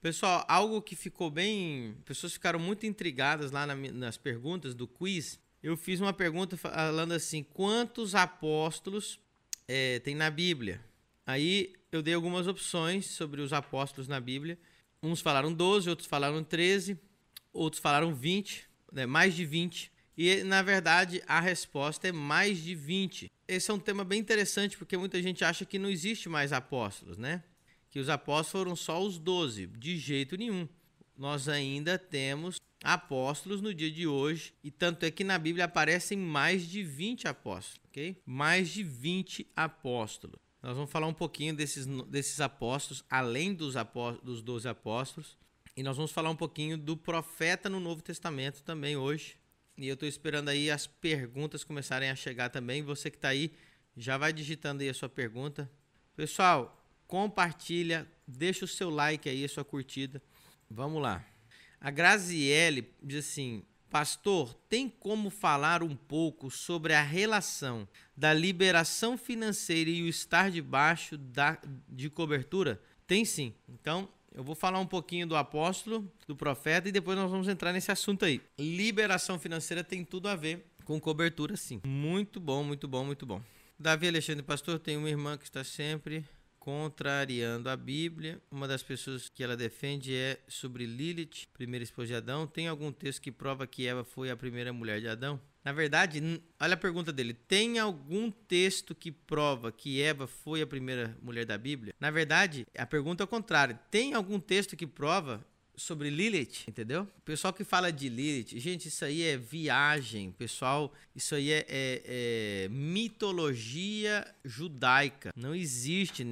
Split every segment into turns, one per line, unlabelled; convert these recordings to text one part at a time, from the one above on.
Pessoal, algo que ficou bem. Pessoas ficaram muito intrigadas lá na, nas perguntas do quiz. Eu fiz uma pergunta falando assim: quantos apóstolos é, tem na Bíblia? Aí eu dei algumas opções sobre os apóstolos na Bíblia. Uns falaram 12, outros falaram 13, outros falaram 20, né, mais de 20. E na verdade a resposta é mais de 20. Esse é um tema bem interessante porque muita gente acha que não existe mais apóstolos, né? Que os apóstolos foram só os doze. De jeito nenhum. Nós ainda temos apóstolos no dia de hoje, e tanto é que na Bíblia aparecem mais de 20 apóstolos, ok? Mais de 20 apóstolos. Nós vamos falar um pouquinho desses, desses apóstolos, além dos, apóstolos, dos 12 apóstolos, e nós vamos falar um pouquinho do profeta no Novo Testamento também hoje. E eu estou esperando aí as perguntas começarem a chegar também. Você que está aí, já vai digitando aí a sua pergunta. Pessoal, compartilha, deixa o seu like aí, a sua curtida. Vamos lá. A Graziele diz assim: Pastor, tem como falar um pouco sobre a relação da liberação financeira e o estar debaixo da, de cobertura? Tem sim. Então, eu vou falar um pouquinho do apóstolo, do profeta e depois nós vamos entrar nesse assunto aí. Liberação financeira tem tudo a ver com cobertura, sim. Muito bom, muito bom, muito bom. Davi Alexandre Pastor tem uma irmã que está sempre contrariando a Bíblia. Uma das pessoas que ela defende é sobre Lilith, primeira esposa de Adão. Tem algum texto que prova que Eva foi a primeira mulher de Adão? Na verdade, olha a pergunta dele: tem algum texto que prova que Eva foi a primeira mulher da Bíblia? Na verdade, a pergunta é o contrário: tem algum texto que prova sobre Lilith, entendeu? O pessoal que fala de Lilith, gente, isso aí é viagem, pessoal, isso aí é, é, é mitologia judaica. Não existe.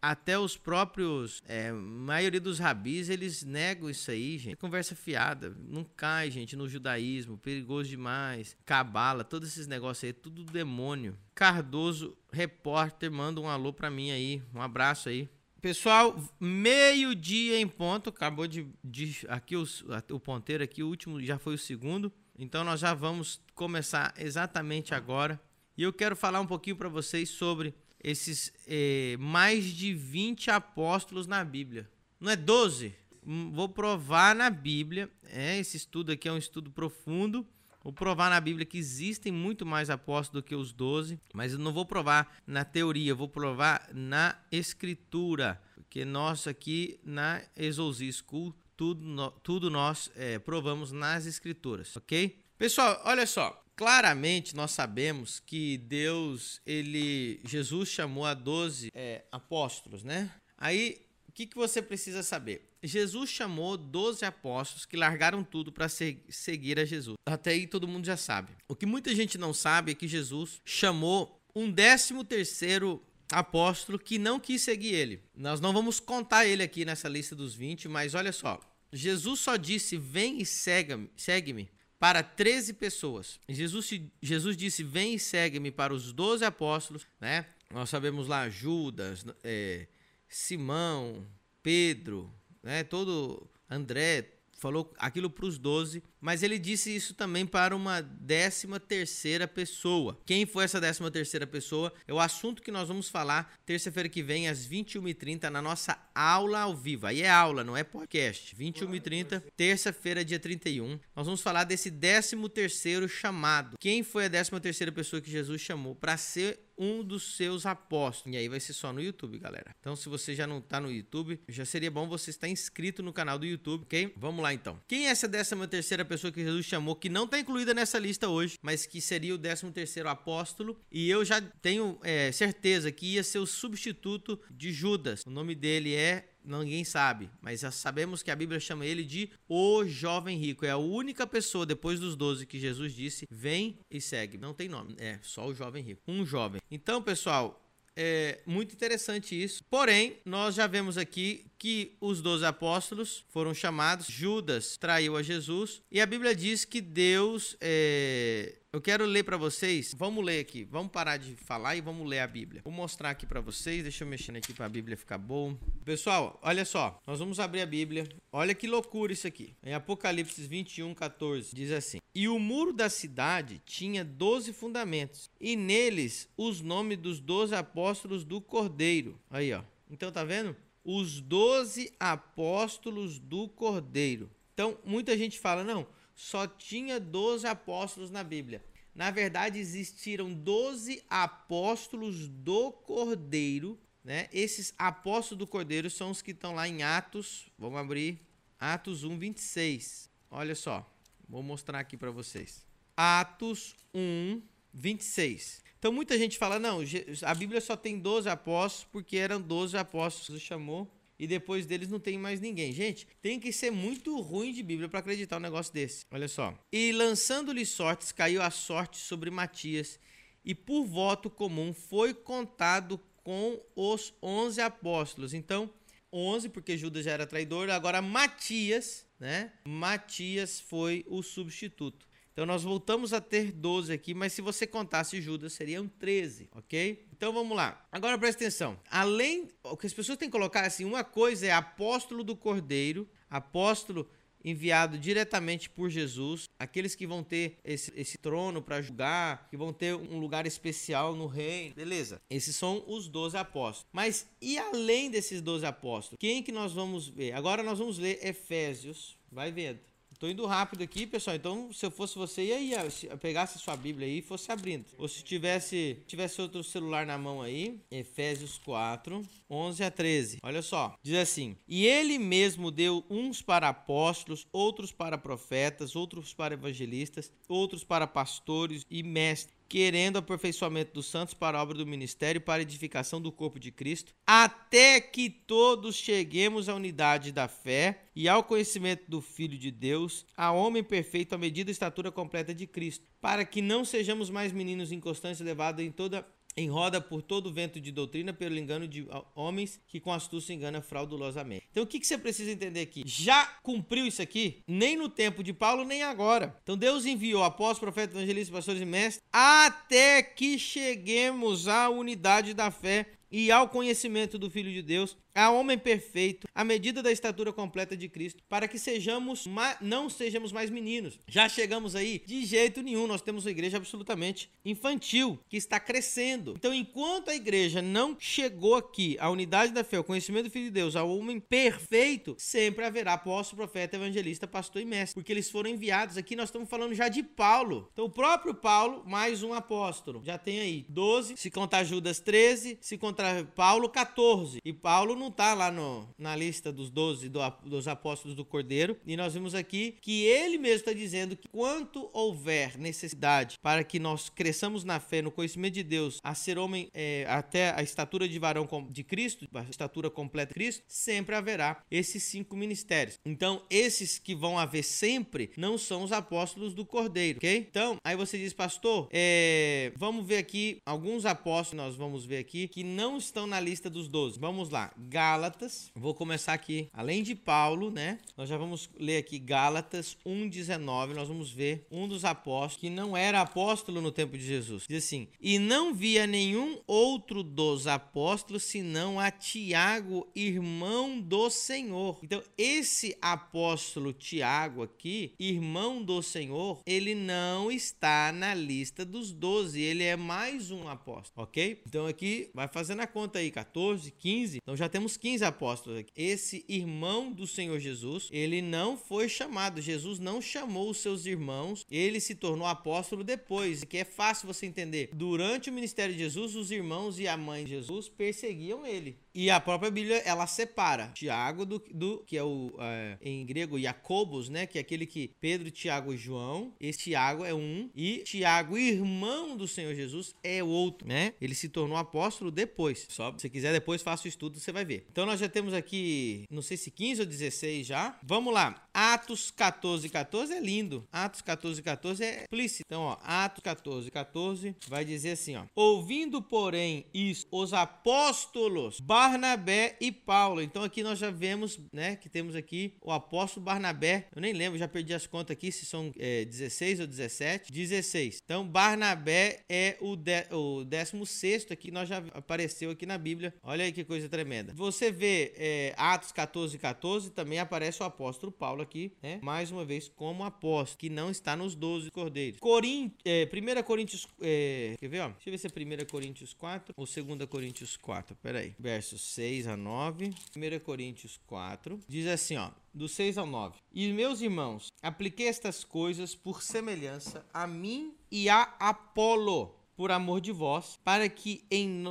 Até os próprios, é, maioria dos rabis, eles negam isso aí, gente. Conversa fiada. Não cai, gente, no judaísmo. Perigoso demais. Cabala, todos esses negócios aí, tudo demônio. Cardoso, repórter, manda um alô pra mim aí. Um abraço aí. Pessoal, meio-dia em ponto. Acabou de. de aqui os, o ponteiro aqui, o último já foi o segundo. Então nós já vamos começar exatamente agora. E eu quero falar um pouquinho para vocês sobre esses eh, mais de 20 apóstolos na Bíblia. Não é 12? Hum, vou provar na Bíblia. É, esse estudo aqui é um estudo profundo. Vou provar na Bíblia que existem muito mais apóstolos do que os doze, mas eu não vou provar na teoria, vou provar na escritura, porque nós aqui na Exousi School, tudo, tudo nós é, provamos nas escrituras, ok? Pessoal, olha só, claramente nós sabemos que Deus, ele, Jesus chamou a doze é, apóstolos, né? Aí, o que, que você precisa saber? Jesus chamou 12 apóstolos que largaram tudo para seguir a Jesus. Até aí todo mundo já sabe. O que muita gente não sabe é que Jesus chamou um décimo terceiro apóstolo que não quis seguir ele. Nós não vamos contar ele aqui nessa lista dos 20, mas olha só. Jesus só disse: Vem e segue-me segue para 13 pessoas. Jesus, Jesus disse: Vem e segue-me para os 12 apóstolos, né? Nós sabemos lá Judas, é, Simão, Pedro, né? Todo André falou aquilo para os doze, mas ele disse isso também para uma décima terceira pessoa. Quem foi essa décima terceira pessoa? É o assunto que nós vamos falar terça-feira que vem às 21h30 na nossa aula ao vivo. Aí é aula, não é podcast. 21h30, terça-feira, dia 31. Nós vamos falar desse décimo terceiro chamado. Quem foi a décima terceira pessoa que Jesus chamou para ser um dos seus apóstolos. E aí vai ser só no YouTube, galera. Então, se você já não tá no YouTube, já seria bom você estar inscrito no canal do YouTube, ok? Vamos lá então. Quem é essa décima terceira pessoa que Jesus chamou, que não tá incluída nessa lista hoje, mas que seria o décimo terceiro apóstolo? E eu já tenho é, certeza que ia ser o substituto de Judas. O nome dele é ninguém sabe, mas sabemos que a Bíblia chama ele de o jovem rico. É a única pessoa depois dos doze que Jesus disse: vem e segue. Não tem nome, é só o jovem rico. Um jovem. Então, pessoal, é muito interessante isso. Porém, nós já vemos aqui que os doze apóstolos foram chamados, Judas traiu a Jesus, e a Bíblia diz que Deus é, eu quero ler para vocês. Vamos ler aqui. Vamos parar de falar e vamos ler a Bíblia. Vou mostrar aqui para vocês. Deixa eu mexer aqui para a Bíblia ficar bom. Pessoal, olha só. Nós vamos abrir a Bíblia. Olha que loucura isso aqui. Em Apocalipse 21, 14, diz assim: E o muro da cidade tinha doze fundamentos, e neles os nomes dos doze apóstolos do Cordeiro. Aí, ó. Então tá vendo? os doze apóstolos do Cordeiro. Então, muita gente fala, não, só tinha 12 apóstolos na Bíblia. Na verdade, existiram 12 apóstolos do Cordeiro, né? Esses apóstolos do Cordeiro são os que estão lá em Atos, vamos abrir, Atos 1, 26. Olha só, vou mostrar aqui para vocês. Atos 1, 26. Então muita gente fala, não, a Bíblia só tem 12 apóstolos porque eram 12 apóstolos que chamou e depois deles não tem mais ninguém. Gente, tem que ser muito ruim de Bíblia para acreditar um negócio desse. Olha só. E lançando-lhe sortes, caiu a sorte sobre Matias, e por voto comum foi contado com os 11 apóstolos. Então, 11 porque Judas já era traidor, agora Matias, né? Matias foi o substituto. Então nós voltamos a ter 12 aqui, mas se você contasse Judas, seriam 13, ok? Então vamos lá. Agora presta atenção. Além, o que as pessoas têm que colocar assim, uma coisa é apóstolo do Cordeiro, apóstolo enviado diretamente por Jesus, aqueles que vão ter esse, esse trono para julgar, que vão ter um lugar especial no reino, beleza? Esses são os 12 apóstolos. Mas e além desses 12 apóstolos, quem que nós vamos ver? Agora nós vamos ler Efésios, vai vendo. Tô indo rápido aqui, pessoal. Então, se eu fosse você, ia, ia pegasse sua Bíblia aí e fosse abrindo. Ou se tivesse, tivesse outro celular na mão aí, Efésios 4, 11 a 13. Olha só. Diz assim: E ele mesmo deu uns para apóstolos, outros para profetas, outros para evangelistas, outros para pastores e mestres querendo aperfeiçoamento dos santos para a obra do ministério, para a edificação do corpo de Cristo, até que todos cheguemos à unidade da fé e ao conhecimento do Filho de Deus, a homem perfeito à medida e estatura completa de Cristo, para que não sejamos mais meninos inconstantes levados em toda em roda por todo vento de doutrina pelo engano de homens que com astúcia enganam fraudulosamente. Então o que, que você precisa entender aqui? Já cumpriu isso aqui? Nem no tempo de Paulo, nem agora. Então Deus enviou apóstolos, profetas, evangelistas, pastores e mestres até que cheguemos à unidade da fé e ao conhecimento do Filho de Deus, a homem perfeito, à medida da estatura completa de Cristo, para que sejamos não sejamos mais meninos. Já chegamos aí? De jeito nenhum. Nós temos uma igreja absolutamente infantil que está crescendo. Então, enquanto a igreja não chegou aqui à unidade da fé, ao conhecimento do Filho de Deus, ao homem perfeito, sempre haverá apóstolo, profeta, evangelista, pastor e mestre, porque eles foram enviados. Aqui nós estamos falando já de Paulo. Então, o próprio Paulo, mais um apóstolo. Já tem aí 12, se contar Judas 13, se contar Paulo 14. E Paulo não está lá no, na lista dos 12 do, dos apóstolos do Cordeiro. E nós vimos aqui que ele mesmo está dizendo que quanto houver necessidade para que nós cresçamos na fé, no conhecimento de Deus, a ser homem é, até a estatura de varão de Cristo, a estatura completa de Cristo, sempre haverá esses cinco ministérios. Então, esses que vão haver sempre não são os apóstolos do Cordeiro, ok? Então, aí você diz, pastor, é, vamos ver aqui alguns apóstolos, nós vamos ver aqui, que não estão na lista dos 12. Vamos lá. Gálatas. Vou começar aqui, além de Paulo, né? Nós já vamos ler aqui Gálatas 1:19. Nós vamos ver um dos apóstolos que não era apóstolo no tempo de Jesus. Diz assim: "E não via nenhum outro dos apóstolos senão a Tiago, irmão do Senhor". Então, esse apóstolo Tiago aqui, irmão do Senhor, ele não está na lista dos 12, ele é mais um apóstolo, OK? Então aqui vai fazendo a conta aí, 14, 15. Então já temos temos 15 apóstolos aqui. Esse irmão do Senhor Jesus, ele não foi chamado. Jesus não chamou os seus irmãos. Ele se tornou apóstolo depois, que é fácil você entender. Durante o ministério de Jesus, os irmãos e a mãe de Jesus perseguiam ele. E a própria Bíblia ela separa Tiago do, do que é o é, em grego Jacobos, né, que é aquele que Pedro, Tiago e João. Esse Tiago é um e Tiago, irmão do Senhor Jesus, é outro, né? Ele se tornou apóstolo depois. Só se quiser depois faça o estudo, você vai ver. Então nós já temos aqui, não sei se 15 ou 16 já. Vamos lá. Atos 14, 14 é lindo. Atos 14, 14 é explícito. Então, ó, Atos 14, 14 vai dizer assim, ó. Ouvindo, porém, isso, os apóstolos Barnabé e Paulo. Então aqui nós já vemos, né, que temos aqui o apóstolo Barnabé. Eu nem lembro, já perdi as contas aqui se são é, 16 ou 17. 16. Então Barnabé é o, de, o 16 aqui, nós já apareceu aqui na Bíblia. Olha aí que coisa tremenda. Você vê é, Atos 14, 14, também aparece o apóstolo Paulo aqui, né? Mais uma vez como apóstolo, que não está nos 12 cordeiros. Corim, é, 1 Coríntios, é, quer ver, ó? Deixa eu ver se é 1 Coríntios 4 ou 2 Coríntios 4. Peraí. Verso versos 6 a 9. 1 Coríntios 4. Diz assim, ó, do 6 ao 9. E meus irmãos, apliquei estas coisas por semelhança a mim e a Apolo, por amor de vós, para que em,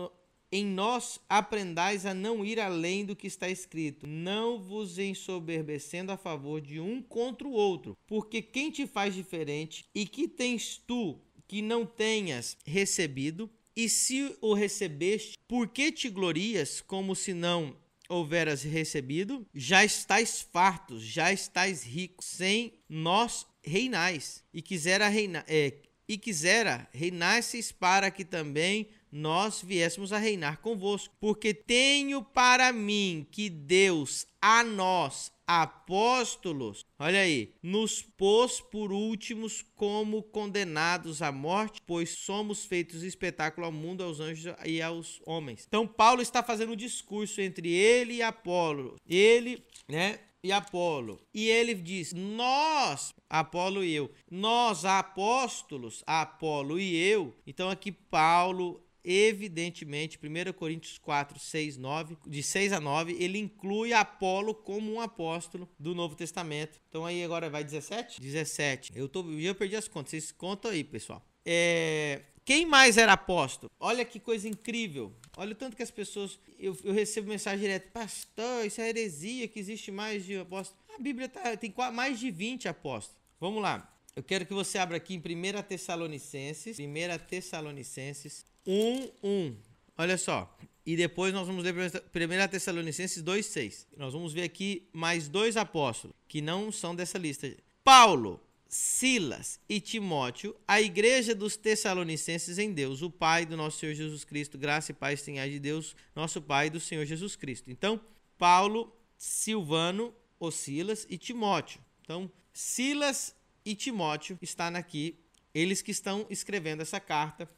em nós aprendais a não ir além do que está escrito, não vos ensoberbecendo a favor de um contra o outro, porque quem te faz diferente e que tens tu que não tenhas recebido, e se o recebeste, por que te glorias como se não houveras recebido? Já estais fartos, já estais ricos, sem nós reinais, e quisera reinar, é, e quisera reinasses para que também nós viéssemos a reinar convosco, porque tenho para mim que Deus a nós apóstolos, olha aí, nos pôs por últimos como condenados à morte, pois somos feitos espetáculo ao mundo, aos anjos e aos homens. Então Paulo está fazendo um discurso entre ele e Apolo. Ele, né, e Apolo. E ele diz: Nós, Apolo e eu, nós apóstolos, Apolo e eu. Então aqui Paulo evidentemente, 1 Coríntios 4, 6, 9, de 6 a 9, ele inclui Apolo como um apóstolo do Novo Testamento. Então aí agora vai 17? 17. Eu, tô, eu perdi as contas, vocês contam aí, pessoal. É, quem mais era apóstolo? Olha que coisa incrível. Olha o tanto que as pessoas. Eu, eu recebo mensagem direta, pastor, isso é heresia que existe mais de apóstolo. A Bíblia tá, tem mais de 20 apóstolos. Vamos lá. Eu quero que você abra aqui em 1 Tessalonicenses. 1 Tessalonicenses 1, 1. Olha só. E depois nós vamos ler 1 Tessalonicenses 2, 6. Nós vamos ver aqui mais dois apóstolos que não são dessa lista. Paulo, Silas e Timóteo, a igreja dos Tessalonicenses em Deus, o Pai do nosso Senhor Jesus Cristo, graça e paz tenha de Deus, nosso Pai do Senhor Jesus Cristo. Então, Paulo, Silvano, o Silas e Timóteo. Então, Silas e Timóteo estão aqui, eles que estão escrevendo essa carta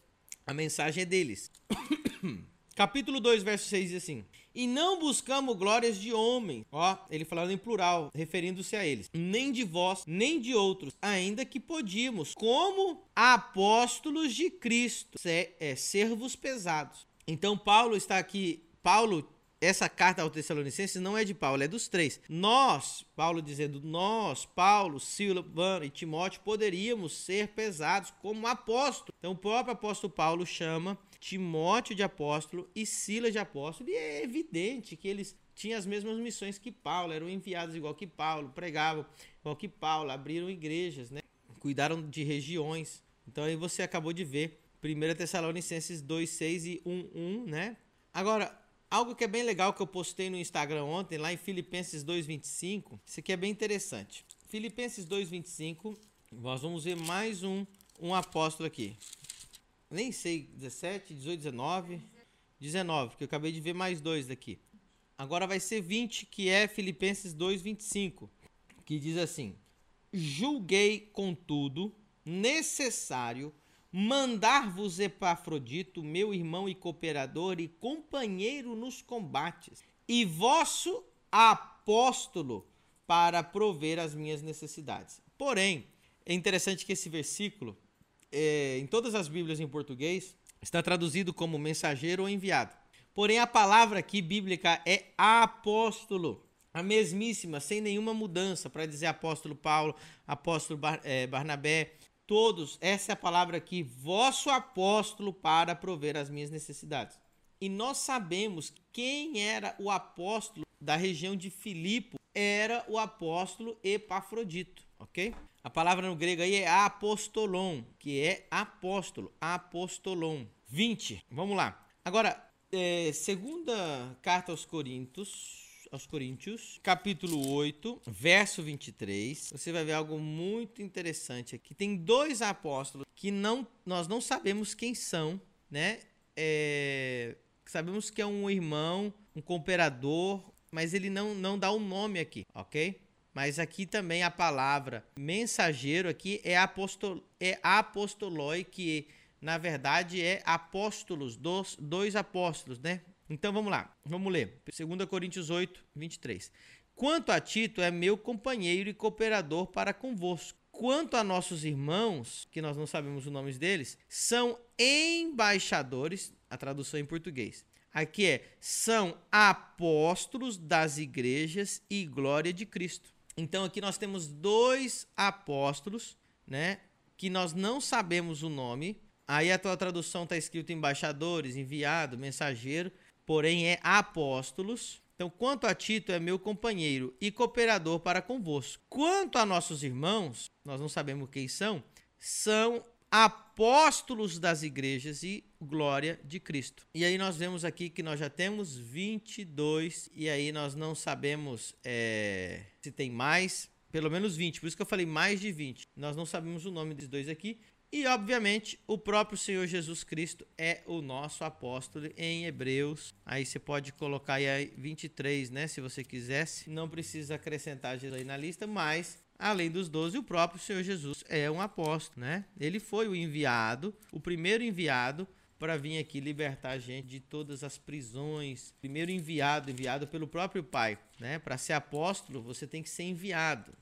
a mensagem é deles. Capítulo 2, verso 6 diz assim: E não buscamos glórias de homem, ó, ele falando em plural, referindo-se a eles, nem de vós, nem de outros, ainda que podíamos, como apóstolos de Cristo, ser, é, servos pesados. Então, Paulo está aqui, Paulo essa carta aos Tessalonicenses não é de Paulo, é dos três. Nós, Paulo dizendo, nós, Paulo, Silvano e Timóteo, poderíamos ser pesados como apóstolo. Então, o próprio apóstolo Paulo chama Timóteo de apóstolo e Silas de apóstolo, e é evidente que eles tinham as mesmas missões que Paulo, eram enviados igual que Paulo, pregavam igual que Paulo, abriram igrejas, né? cuidaram de regiões. Então, aí você acabou de ver 1 Tessalonicenses 2, 6 e 1, 1, né? Agora, Algo que é bem legal que eu postei no Instagram ontem, lá em Filipenses 2:25, isso aqui é bem interessante. Filipenses 2:25, nós vamos ver mais um um apóstolo aqui. Nem sei, 17, 18, 19, 19, que eu acabei de ver mais dois daqui. Agora vai ser 20, que é Filipenses 2:25, que diz assim: Julguei contudo necessário mandar-vos Epafrodito, meu irmão e cooperador e companheiro nos combates, e vosso apóstolo para prover as minhas necessidades. Porém, é interessante que esse versículo, é, em todas as Bíblias em português, está traduzido como mensageiro ou enviado. Porém, a palavra aqui bíblica é apóstolo. A mesmíssima, sem nenhuma mudança, para dizer apóstolo Paulo, apóstolo Bar, é, Barnabé, todos, essa é a palavra aqui, vosso apóstolo para prover as minhas necessidades. E nós sabemos quem era o apóstolo da região de Filipo, era o apóstolo Epafrodito, ok? A palavra no grego aí é apostolon, que é apóstolo, apostolon. 20, vamos lá. Agora, é, segunda carta aos Coríntios, aos Coríntios, capítulo 8, verso 23. Você vai ver algo muito interessante aqui. Tem dois apóstolos que não, nós não sabemos quem são, né? É, sabemos que é um irmão, um cooperador, mas ele não, não dá o um nome aqui, ok? Mas aqui também a palavra mensageiro aqui é, apostol, é apostoloi, que na verdade é apóstolos, dos, dois apóstolos, né? Então vamos lá, vamos ler. 2 Coríntios 8, 23. Quanto a Tito, é meu companheiro e cooperador para convosco. Quanto a nossos irmãos, que nós não sabemos os nomes deles, são embaixadores, a tradução em português, Aqui é: são apóstolos das igrejas e glória de Cristo. Então aqui nós temos dois apóstolos, né? Que nós não sabemos o nome. Aí a tua tradução está escrito embaixadores, enviado, mensageiro, porém é apóstolos. Então, quanto a Tito, é meu companheiro e cooperador para convosco. Quanto a nossos irmãos, nós não sabemos quem são, são apóstolos das igrejas e glória de Cristo. E aí nós vemos aqui que nós já temos 22, e aí nós não sabemos é, se tem mais, pelo menos 20, por isso que eu falei mais de 20. Nós não sabemos o nome desses dois aqui, e, obviamente, o próprio Senhor Jesus Cristo é o nosso apóstolo em Hebreus. Aí você pode colocar aí 23, né? Se você quisesse. Não precisa acrescentar Jesus aí na lista, mas, além dos 12, o próprio Senhor Jesus é um apóstolo, né? Ele foi o enviado, o primeiro enviado para vir aqui libertar a gente de todas as prisões. Primeiro enviado, enviado pelo próprio Pai, né? Para ser apóstolo, você tem que ser enviado.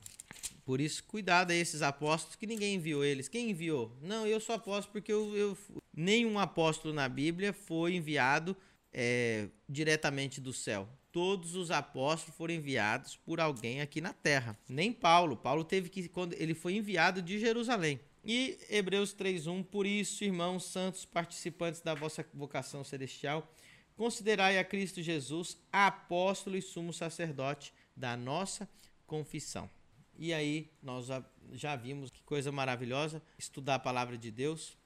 Por isso, cuidado a esses apóstolos que ninguém enviou eles. Quem enviou? Não, eu sou apóstolo porque eu, eu nenhum apóstolo na Bíblia foi enviado é, diretamente do céu. Todos os apóstolos foram enviados por alguém aqui na terra. Nem Paulo. Paulo teve que quando ele foi enviado de Jerusalém. E Hebreus 3:1, por isso, irmãos santos, participantes da vossa vocação celestial, considerai a Cristo Jesus apóstolo e sumo sacerdote da nossa confissão. E aí nós já, vimos que coisa maravilhosa estudar a palavra de Deus.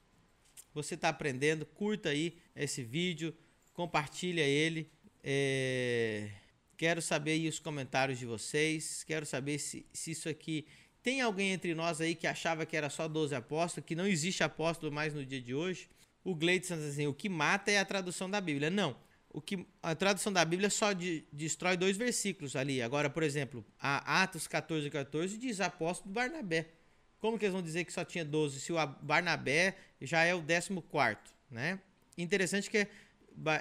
Você está aprendendo, curta aí esse vídeo, compartilha ele. É... Quero saber aí os comentários de vocês. Quero saber se, se isso aqui. Tem alguém entre nós aí que achava que era só 12 apóstolos, que não existe apóstolo mais no dia de hoje? O Gleidson diz assim: o que mata é a tradução da Bíblia. Não o que a tradução da Bíblia só de, destrói dois versículos ali. Agora, por exemplo, Atos 14, 14 diz apóstolo Barnabé. Como que eles vão dizer que só tinha 12 se o Barnabé já é o 14, né? Interessante que é,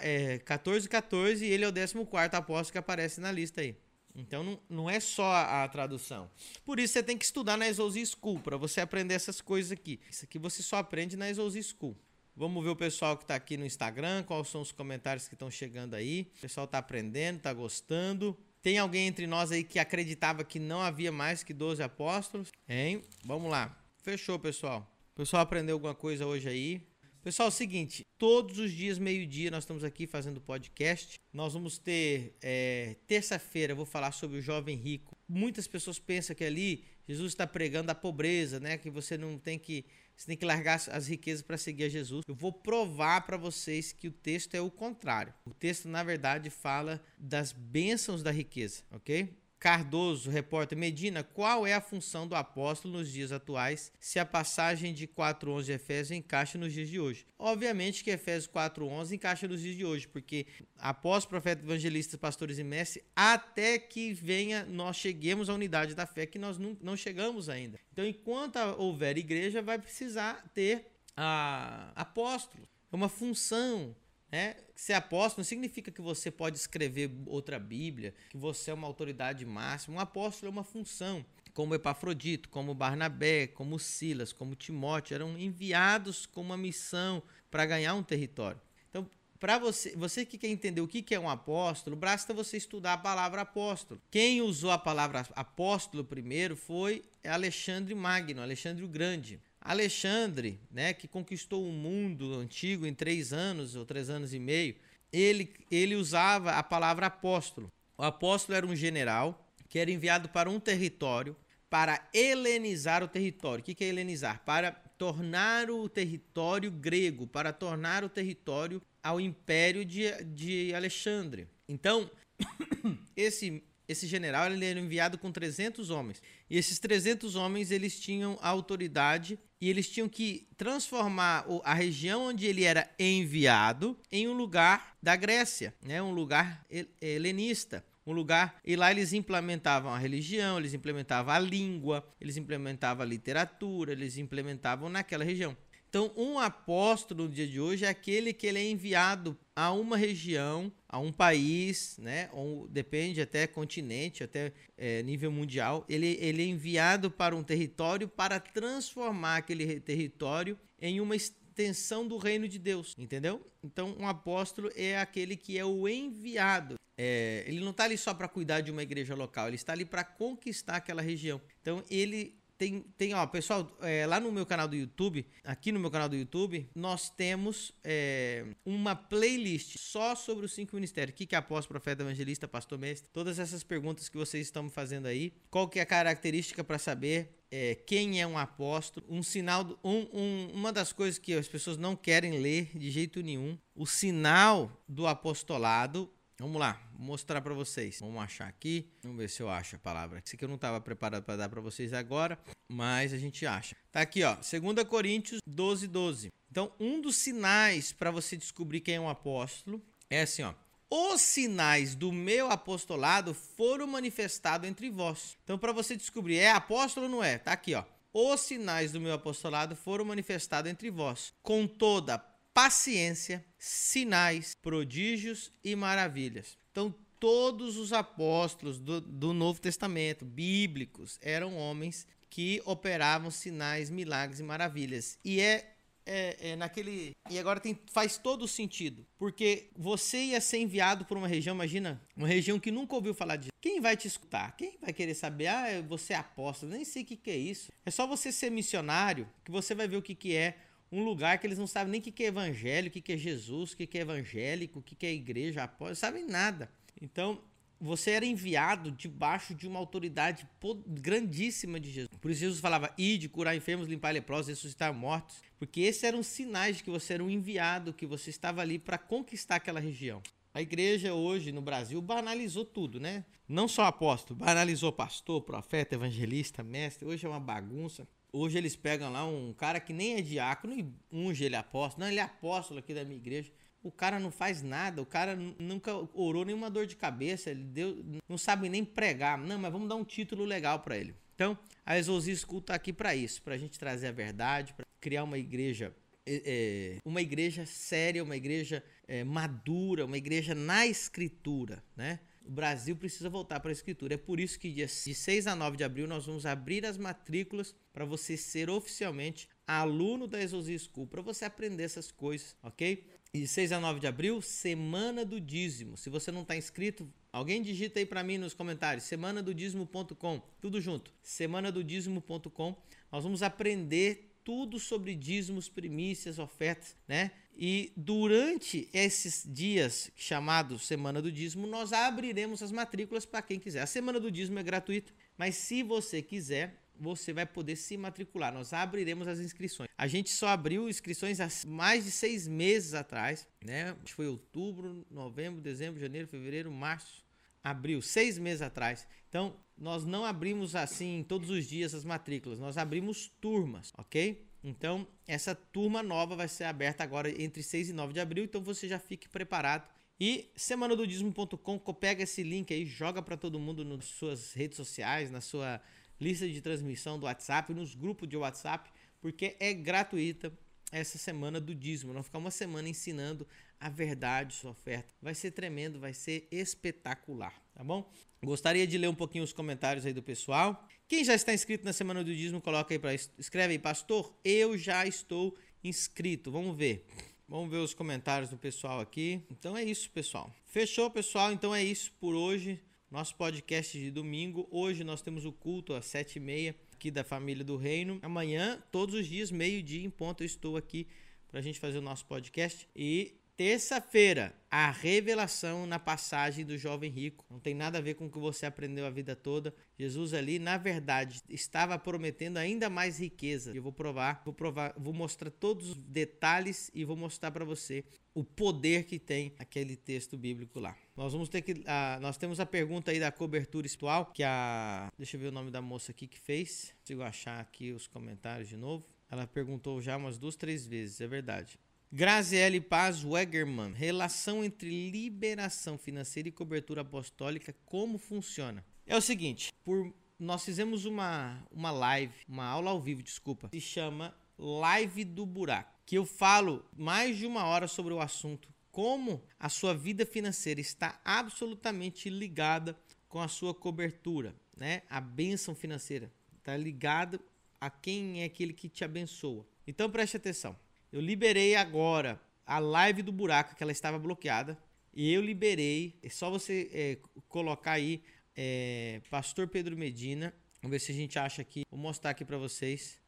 é 14, 14 e ele é o 14 apóstolo que aparece na lista aí. Então não, não é só a, a tradução. Por isso você tem que estudar na Exousi School para você aprender essas coisas aqui. Isso aqui você só aprende na Exousi School. Vamos ver o pessoal que está aqui no Instagram, quais são os comentários que estão chegando aí. O pessoal está aprendendo, está gostando. Tem alguém entre nós aí que acreditava que não havia mais que 12 apóstolos? Hein? Vamos lá. Fechou, pessoal. O pessoal aprendeu alguma coisa hoje aí? Pessoal, é o seguinte, todos os dias, meio-dia, nós estamos aqui fazendo podcast. Nós vamos ter, é, terça-feira, vou falar sobre o jovem rico. Muitas pessoas pensam que ali Jesus está pregando a pobreza, né? Que você não tem que você tem que largar as riquezas para seguir a Jesus. Eu vou provar para vocês que o texto é o contrário. O texto, na verdade, fala das bênçãos da riqueza, ok? Cardoso, repórter Medina, qual é a função do apóstolo nos dias atuais, se a passagem de 4.11 de Efésios encaixa nos dias de hoje? Obviamente que Efésios 4.11 encaixa nos dias de hoje, porque após profetas, evangelistas, pastores e mestres, até que venha, nós cheguemos à unidade da fé, que nós não, não chegamos ainda. Então, enquanto houver igreja, vai precisar ter a, apóstolo, é uma função, né? Ser apóstolo não significa que você pode escrever outra Bíblia, que você é uma autoridade máxima. Um apóstolo é uma função. Como Epafrodito, como Barnabé, como Silas, como Timóteo, eram enviados com uma missão para ganhar um território. Então, para você, você que quer entender o que é um apóstolo, basta você estudar a palavra apóstolo. Quem usou a palavra apóstolo primeiro foi Alexandre Magno, Alexandre o Grande. Alexandre, né, que conquistou o mundo antigo em três anos ou três anos e meio, ele, ele usava a palavra apóstolo. O apóstolo era um general que era enviado para um território para helenizar o território. O que é helenizar? Para tornar o território grego, para tornar o território ao império de, de Alexandre. Então, esse esse general ele era enviado com 300 homens. E esses 300 homens eles tinham autoridade e eles tinham que transformar a região onde ele era enviado em um lugar da Grécia, né? um lugar helenista um lugar e lá eles implementavam a religião, eles implementavam a língua, eles implementavam a literatura, eles implementavam naquela região. Então, um apóstolo no dia de hoje é aquele que ele é enviado a uma região, a um país, né? Ou depende até continente, até é, nível mundial. Ele, ele é enviado para um território para transformar aquele território em uma, extensão do reino de Deus, entendeu? Então, um apóstolo é aquele que é o enviado. É, ele não está ali só para cuidar de uma igreja local, ele está ali para conquistar aquela região. Então, ele tem, tem ó, pessoal, é, lá no meu canal do YouTube, aqui no meu canal do YouTube, nós temos é, uma playlist só sobre os cinco ministérios. O que, que é apóstolo, profeta, evangelista, pastor, mestre? Todas essas perguntas que vocês estão me fazendo aí. Qual que é a característica para saber é, quem é um apóstolo? Um sinal, um, um, uma das coisas que as pessoas não querem ler de jeito nenhum. O sinal do apostolado Vamos lá, vou mostrar para vocês. Vamos achar aqui. Vamos ver se eu acho a palavra. Isso aqui eu não estava preparado para dar para vocês agora, mas a gente acha. Tá aqui, ó, 2 Coríntios 12, 12. Então, um dos sinais para você descobrir quem é um apóstolo é assim, ó. Os sinais do meu apostolado foram manifestados entre vós. Então, para você descobrir, é apóstolo ou não é? Tá aqui, ó. Os sinais do meu apostolado foram manifestados entre vós, com toda paciência, sinais, prodígios e maravilhas. Então, todos os apóstolos do, do Novo Testamento, bíblicos, eram homens que operavam sinais, milagres e maravilhas. E é é, é, naquele. E agora tem, faz todo sentido. Porque você ia ser enviado por uma região, imagina, uma região que nunca ouviu falar de. Quem vai te escutar? Quem vai querer saber? Ah, você é apóstolo? Nem sei o que, que é isso. É só você ser missionário que você vai ver o que, que é um lugar que eles não sabem nem o que é evangelho, o que é Jesus, o que é evangélico, o que é igreja, apóstolo, sabem nada. Então, você era enviado debaixo de uma autoridade grandíssima de Jesus. Por isso Jesus falava, ide, curar enfermos, limpar leprosos, ressuscitar mortos. Porque esses eram sinais de que você era um enviado, que você estava ali para conquistar aquela região. A igreja hoje no Brasil banalizou tudo, né? Não só apóstolo, banalizou pastor, profeta, evangelista, mestre. Hoje é uma bagunça. Hoje eles pegam lá um cara que nem é diácono e unge ele apóstolo. Não, ele é apóstolo aqui da minha igreja. O cara não faz nada, o cara nunca orou nenhuma dor de cabeça, ele deu, não sabe nem pregar. Não, mas vamos dar um título legal para ele. Então, a Exousia School está aqui para isso, para a gente trazer a verdade, para criar uma igreja, é, é, uma igreja séria, uma igreja é, madura, uma igreja na escritura, né? O Brasil precisa voltar para a escritura. É por isso que de 6 a 9 de abril nós vamos abrir as matrículas para você ser oficialmente aluno da Exosia School, para você aprender essas coisas, ok? E de 6 a 9 de abril, semana do dízimo. Se você não está inscrito, alguém digita aí para mim nos comentários, semanadodízimo.com, tudo junto, semanadodízimo.com. Nós vamos aprender tudo sobre dízimos, primícias, ofertas, né? E durante esses dias chamados Semana do Dízimo, nós abriremos as matrículas para quem quiser. A Semana do Dízimo é gratuita, mas se você quiser, você vai poder se matricular. Nós abriremos as inscrições. A gente só abriu inscrições há mais de seis meses atrás, né? Foi outubro, novembro, dezembro, janeiro, fevereiro, março. Abriu seis meses atrás. Então, nós não abrimos assim todos os dias as matrículas, nós abrimos turmas, ok? Então, essa turma nova vai ser aberta agora entre 6 e 9 de abril, então você já fique preparado. E semanadodismo.com, pega esse link aí, joga para todo mundo nas suas redes sociais, na sua lista de transmissão do WhatsApp, nos grupos de WhatsApp, porque é gratuita essa semana do dízimo. Nós ficar uma semana ensinando a verdade, sua oferta. Vai ser tremendo, vai ser espetacular, tá bom? Gostaria de ler um pouquinho os comentários aí do pessoal. Quem já está inscrito na Semana do Dízimo, coloca aí para escreve aí, pastor, eu já estou inscrito. Vamos ver. Vamos ver os comentários do pessoal aqui. Então é isso, pessoal. Fechou, pessoal? Então é isso por hoje. Nosso podcast de domingo. Hoje nós temos o culto às sete e meia aqui da Família do Reino. Amanhã, todos os dias, meio-dia em ponto, eu estou aqui para a gente fazer o nosso podcast. E Terça-feira, a revelação na passagem do jovem rico. Não tem nada a ver com o que você aprendeu a vida toda. Jesus ali, na verdade, estava prometendo ainda mais riqueza. Eu vou provar, vou provar, vou mostrar todos os detalhes e vou mostrar para você o poder que tem aquele texto bíblico lá. Nós vamos ter que, nós temos a pergunta aí da cobertura espiritual que a, deixa eu ver o nome da moça aqui que fez. Consigo achar aqui os comentários de novo. Ela perguntou já umas duas, três vezes, é verdade. Graziele Paz Wegerman, relação entre liberação financeira e cobertura apostólica, como funciona? É o seguinte, por, nós fizemos uma, uma live, uma aula ao vivo, desculpa, se chama Live do Buraco, que eu falo mais de uma hora sobre o assunto, como a sua vida financeira está absolutamente ligada com a sua cobertura, né? A bênção financeira está ligada a quem é aquele que te abençoa. Então preste atenção. Eu liberei agora a live do buraco, que ela estava bloqueada. E eu liberei. É só você é, colocar aí é, Pastor Pedro Medina. Vamos ver se a gente acha aqui. Vou mostrar aqui para vocês.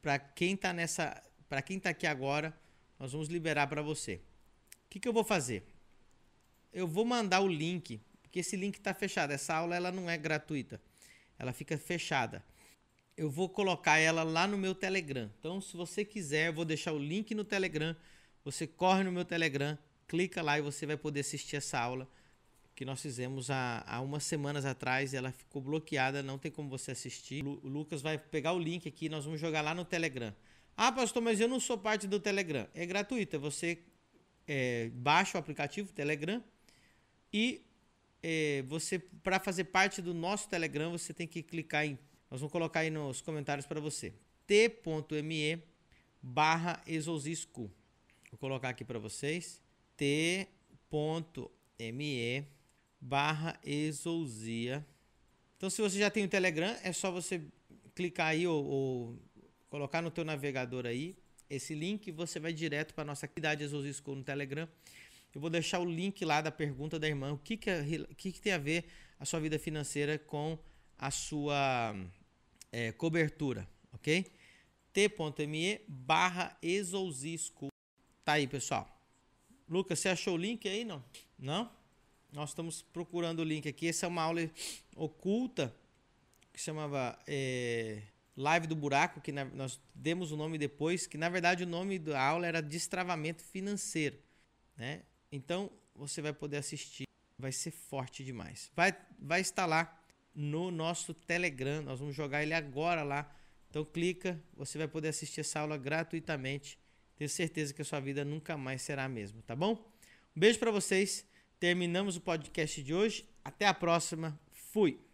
Para quem tá nessa, para quem tá aqui agora, nós vamos liberar para você. Que, que eu vou fazer? Eu vou mandar o link, porque esse link está fechado. Essa aula ela não é gratuita, ela fica fechada. Eu vou colocar ela lá no meu Telegram. Então, se você quiser, eu vou deixar o link no Telegram. Você corre no meu Telegram, clica lá e você vai poder assistir essa aula que nós fizemos há, há umas semanas atrás. Ela ficou bloqueada, não tem como você assistir. O Lucas vai pegar o link aqui, nós vamos jogar lá no Telegram. Ah, pastor, mas eu não sou parte do Telegram. É gratuito, é você é, baixa o aplicativo Telegram e é, você, para fazer parte do nosso Telegram, você tem que clicar em. Nós vamos colocar aí nos comentários para você. t.me barra. Vou colocar aqui para vocês. t.me barra Exousia. Então, se você já tem o Telegram, é só você clicar aí ou, ou colocar no teu navegador aí esse link, você vai direto para nossa atividade Jesus School no Telegram. Eu vou deixar o link lá da pergunta da irmã, o que, que, é, que, que tem a ver a sua vida financeira com a sua é, cobertura, ok? t.me barra School. Tá aí, pessoal. Lucas, você achou o link aí, não? Não? Nós estamos procurando o link aqui. Essa é uma aula oculta que chamava... É Live do Buraco, que na, nós demos o nome depois, que na verdade o nome da aula era Destravamento Financeiro. Né? Então você vai poder assistir, vai ser forte demais. Vai, vai estar lá no nosso Telegram, nós vamos jogar ele agora lá. Então clica, você vai poder assistir essa aula gratuitamente. Tenho certeza que a sua vida nunca mais será a mesma, tá bom? Um beijo para vocês. Terminamos o podcast de hoje. Até a próxima. Fui.